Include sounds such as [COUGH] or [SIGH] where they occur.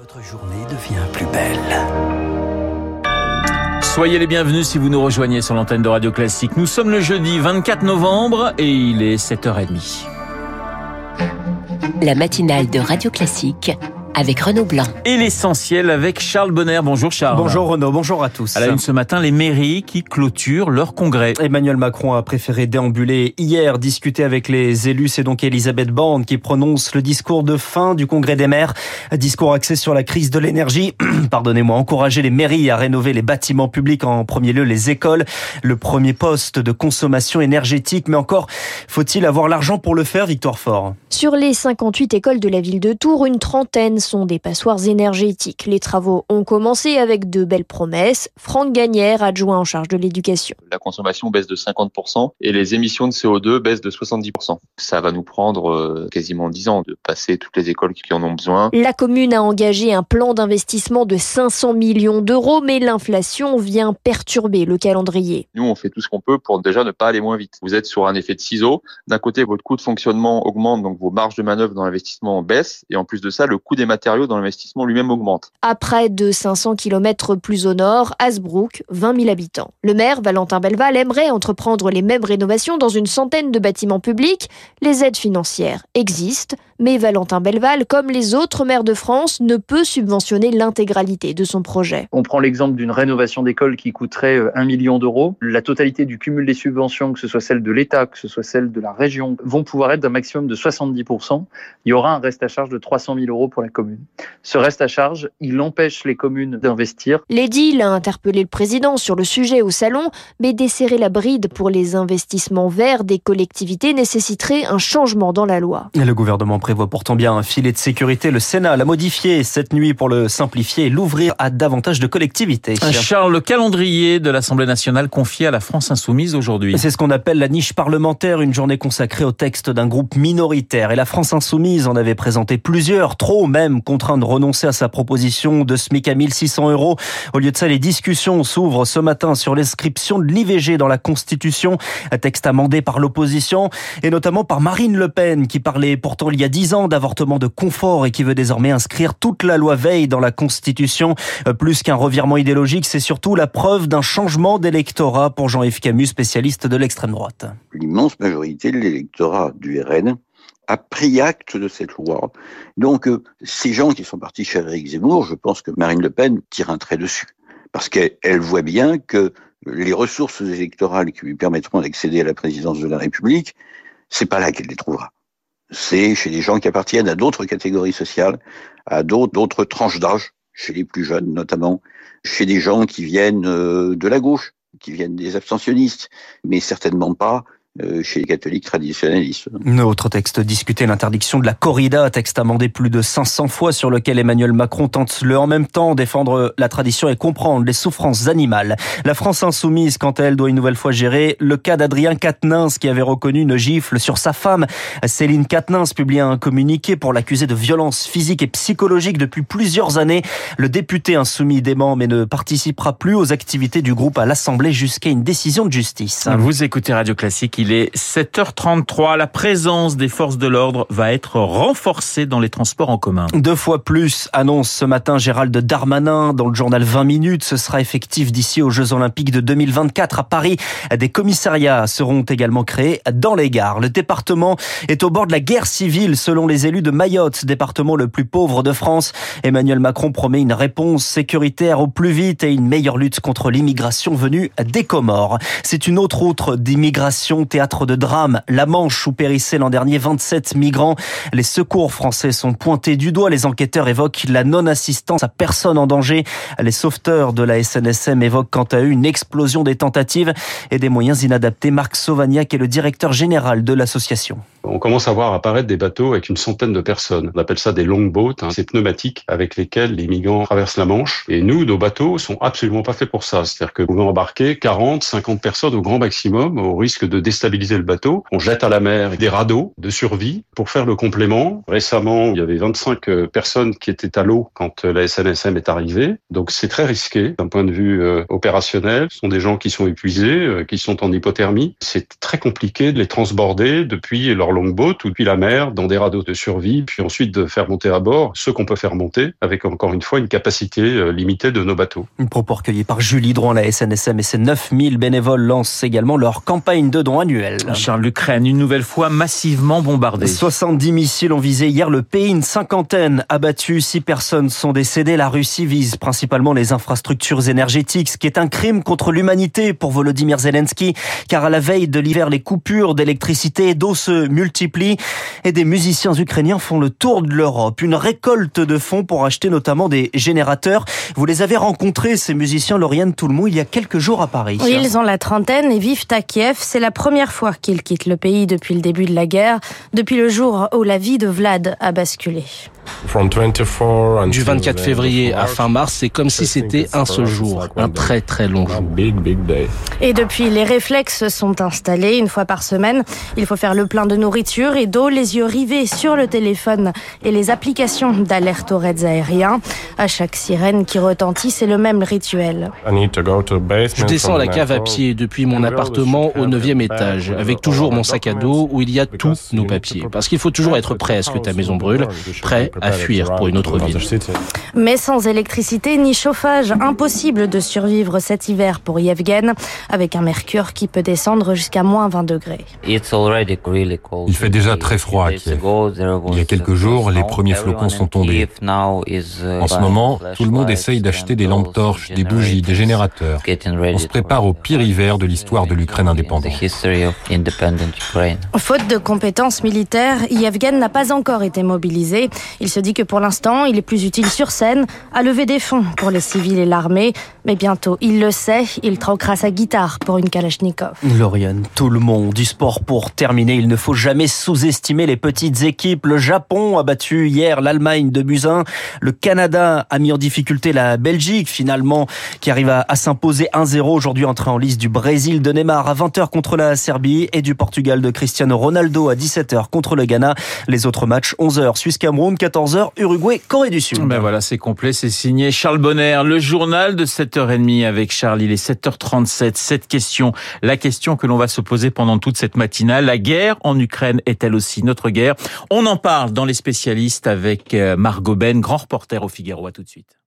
Votre journée devient plus belle. Soyez les bienvenus si vous nous rejoignez sur l'antenne de Radio Classique. Nous sommes le jeudi 24 novembre et il est 7h30. La matinale de Radio Classique avec Renaud Blanc. Et l'essentiel avec Charles Bonner. Bonjour Charles. Bonjour Renaud, bonjour à tous. À la une ce matin, les mairies qui clôturent leur congrès. Emmanuel Macron a préféré déambuler hier, discuter avec les élus. C'est donc Elisabeth Borne qui prononce le discours de fin du congrès des maires. Discours axé sur la crise de l'énergie. [CLEARS THROAT] Pardonnez-moi, encourager les mairies à rénover les bâtiments publics, en premier lieu les écoles. Le premier poste de consommation énergétique. Mais encore, faut-il avoir l'argent pour le faire, Victoire Fort Sur les 58 écoles de la ville de Tours, une trentaine sont des passoires énergétiques. Les travaux ont commencé avec de belles promesses. Franck Gagnère, adjoint en charge de l'éducation. La consommation baisse de 50% et les émissions de CO2 baissent de 70%. Ça va nous prendre euh, quasiment 10 ans de passer toutes les écoles qui en ont besoin. La commune a engagé un plan d'investissement de 500 millions d'euros, mais l'inflation vient perturber le calendrier. Nous, on fait tout ce qu'on peut pour déjà ne pas aller moins vite. Vous êtes sur un effet de ciseau. D'un côté, votre coût de fonctionnement augmente, donc vos marges de manœuvre dans l'investissement baissent. Et en plus de ça, le coût des matériaux l'investissement lui-même augmente. À près de 500 km plus au nord, Hasbrook, 20 000 habitants. Le maire, Valentin Belval, aimerait entreprendre les mêmes rénovations dans une centaine de bâtiments publics. Les aides financières existent, mais Valentin Belval, comme les autres maires de France, ne peut subventionner l'intégralité de son projet. On prend l'exemple d'une rénovation d'école qui coûterait 1 million d'euros. La totalité du cumul des subventions, que ce soit celle de l'État, que ce soit celle de la région, vont pouvoir être d'un maximum de 70%. Il y aura un reste à charge de 300 000 euros pour la commune. Ce reste à charge, il empêche les communes d'investir. L'édile a interpellé le président sur le sujet au salon, mais desserrer la bride pour les investissements verts des collectivités nécessiterait un changement dans la loi. Et le gouvernement prévoit pourtant bien un filet de sécurité. Le Sénat l'a modifié cette nuit pour le simplifier et l'ouvrir à davantage de collectivités. Charles, le calendrier de l'Assemblée nationale confié à la France insoumise aujourd'hui. C'est ce qu'on appelle la niche parlementaire, une journée consacrée au texte d'un groupe minoritaire. Et la France insoumise en avait présenté plusieurs, trop même, contraint de renoncer à sa proposition de SMIC à 1600 euros. Au lieu de ça, les discussions s'ouvrent ce matin sur l'inscription de l'IVG dans la Constitution, un texte amendé par l'opposition et notamment par Marine Le Pen qui parlait pourtant il y a ans d'avortement de confort et qui veut désormais inscrire toute la loi Veil dans la Constitution. Euh, plus qu'un revirement idéologique, c'est surtout la preuve d'un changement d'électorat pour Jean-Yves Camus, spécialiste de l'extrême droite. L'immense majorité de l'électorat du RN a pris acte de cette loi. Donc, euh, ces gens qui sont partis chez Eric Zemmour, je pense que Marine Le Pen tire un trait dessus. Parce qu'elle voit bien que les ressources électorales qui lui permettront d'accéder à la présidence de la République, c'est pas là qu'elle les trouvera. C'est chez des gens qui appartiennent à d'autres catégories sociales, à d'autres tranches d'âge, chez les plus jeunes notamment, chez des gens qui viennent euh, de la gauche, qui viennent des abstentionnistes, mais certainement pas chez les catholiques traditionnalistes. Autre texte discuté, l'interdiction de la corrida, texte amendé plus de 500 fois sur lequel Emmanuel Macron tente le en même temps défendre la tradition et comprendre les souffrances animales. La France insoumise, quant à elle, doit une nouvelle fois gérer le cas d'Adrien Quatennens qui avait reconnu une gifle sur sa femme. Céline Quatennens publie un communiqué pour l'accuser de violence physique et psychologique depuis plusieurs années. Le député insoumis dément mais ne participera plus aux activités du groupe à l'Assemblée jusqu'à une décision de justice. Vous écoutez Radio Classique, il est 7h33. La présence des forces de l'ordre va être renforcée dans les transports en commun. Deux fois plus, annonce ce matin Gérald Darmanin dans le journal 20 minutes. Ce sera effectif d'ici aux Jeux Olympiques de 2024 à Paris. Des commissariats seront également créés dans les gares. Le département est au bord de la guerre civile selon les élus de Mayotte, département le plus pauvre de France. Emmanuel Macron promet une réponse sécuritaire au plus vite et une meilleure lutte contre l'immigration venue des Comores. C'est une autre outre d'immigration de drame, la Manche où périssaient l'an dernier 27 migrants. Les secours français sont pointés du doigt. Les enquêteurs évoquent la non-assistance à personne en danger. Les sauveteurs de la SNSM évoquent quant à eux une explosion des tentatives et des moyens inadaptés. Marc Sauvagnac est le directeur général de l'association. On commence à voir apparaître des bateaux avec une centaine de personnes. On appelle ça des longboats, hein, ces pneumatiques avec lesquels les migrants traversent la Manche. Et nous, nos bateaux sont absolument pas faits pour ça. C'est-à-dire que vous pouvez embarquer 40, 50 personnes au grand maximum, au risque de déstabiliser le bateau. On jette à la mer des radeaux de survie pour faire le complément. Récemment, il y avait 25 euh, personnes qui étaient à l'eau quand euh, la SNSM est arrivée. Donc c'est très risqué d'un point de vue euh, opérationnel. Ce sont des gens qui sont épuisés, qui sont en hypothermie. C'est très compliqué de les transborder depuis leur longboat ou depuis la mer dans des radeaux de survie, puis ensuite de faire monter à bord ceux qu'on peut faire monter avec encore une fois une capacité euh, limitée de nos bateaux. Une propos recueilli par Julie Drouin, la SNSM et ses 9000 bénévoles lancent également leur campagne de dons annuelle. Charles, l'Ukraine, une nouvelle fois massivement bombardée. 70 missiles ont visé hier le pays, une cinquantaine abattus, six personnes sont décédées. La Russie vise principalement les infrastructures énergétiques, ce qui est un crime contre l'humanité pour Volodymyr Zelensky, car à la veille de l'hiver, les coupures d'électricité et d'eau se multiplient et des musiciens ukrainiens font le tour de l'Europe. Une récolte de fonds pour acheter notamment des générateurs. Vous les avez rencontrés, ces musiciens, Lauriane Toulmont, il y a quelques jours à Paris. Oui, ils ont la trentaine et vivent à Kiev. C'est la première fois qu'ils quittent le pays depuis le début de la guerre, depuis le jour où la vie de Vlad a basculé. Du 24 février à fin mars, c'est comme si c'était un seul jour, un très très long jour. Et depuis, les réflexes sont installés une fois par semaine. Il faut faire le plein de nourriture et d'eau, les yeux rivés sur le téléphone et les applications d'alerte aux raids aériens. À chaque sirène qui retentit, c'est le même rituel. Je descends à la cave à pied depuis mon appartement au 9e étage, avec toujours mon sac à dos où il y a tous nos papiers. Parce qu'il faut toujours être prêt à ce que ta maison brûle, prêt à fuir pour une autre ville. Mais sans électricité ni chauffage, impossible de survivre cet hiver pour Yevgen, avec un mercure qui peut descendre jusqu'à moins 20 degrés. Il fait déjà très froid à Kiev. Il y a quelques jours, les premiers flocons sont tombés. En ce moment, tout le monde essaye d'acheter des lampes torches, des bougies, des générateurs. On se prépare au pire hiver de l'histoire de l'Ukraine indépendante. Faute de compétences militaires, Yevgen n'a pas encore été mobilisé. Il se dit que pour l'instant, il est plus utile sur scène à lever des fonds pour les civils et l'armée. Mais bientôt, il le sait, il troquera sa guitare pour une Kalachnikov. Lauriane, tout le monde du sport pour terminer. Il ne faut jamais sous-estimer les petites équipes. Le Japon a battu hier l'Allemagne de Buzyn. Le Canada a mis en difficulté la Belgique, finalement, qui arrive à, s'imposer 1-0 aujourd'hui entrée en liste du Brésil de Neymar à 20h contre la Serbie et du Portugal de Cristiano Ronaldo à 17h contre le Ghana. Les autres matchs, 11h Suisse-Cameroun, 14h Uruguay, Corée du Sud. Ben voilà, c'est complet, c'est signé Charles Bonner. Le journal de 7h30 avec Charles, il est 7h37. Cette question, la question que l'on va se poser pendant toute cette matinale, la guerre en Ukraine est-elle aussi notre guerre On en parle dans les spécialistes avec euh, Margot Ben, grand reporter au Figaro. Tout de suite.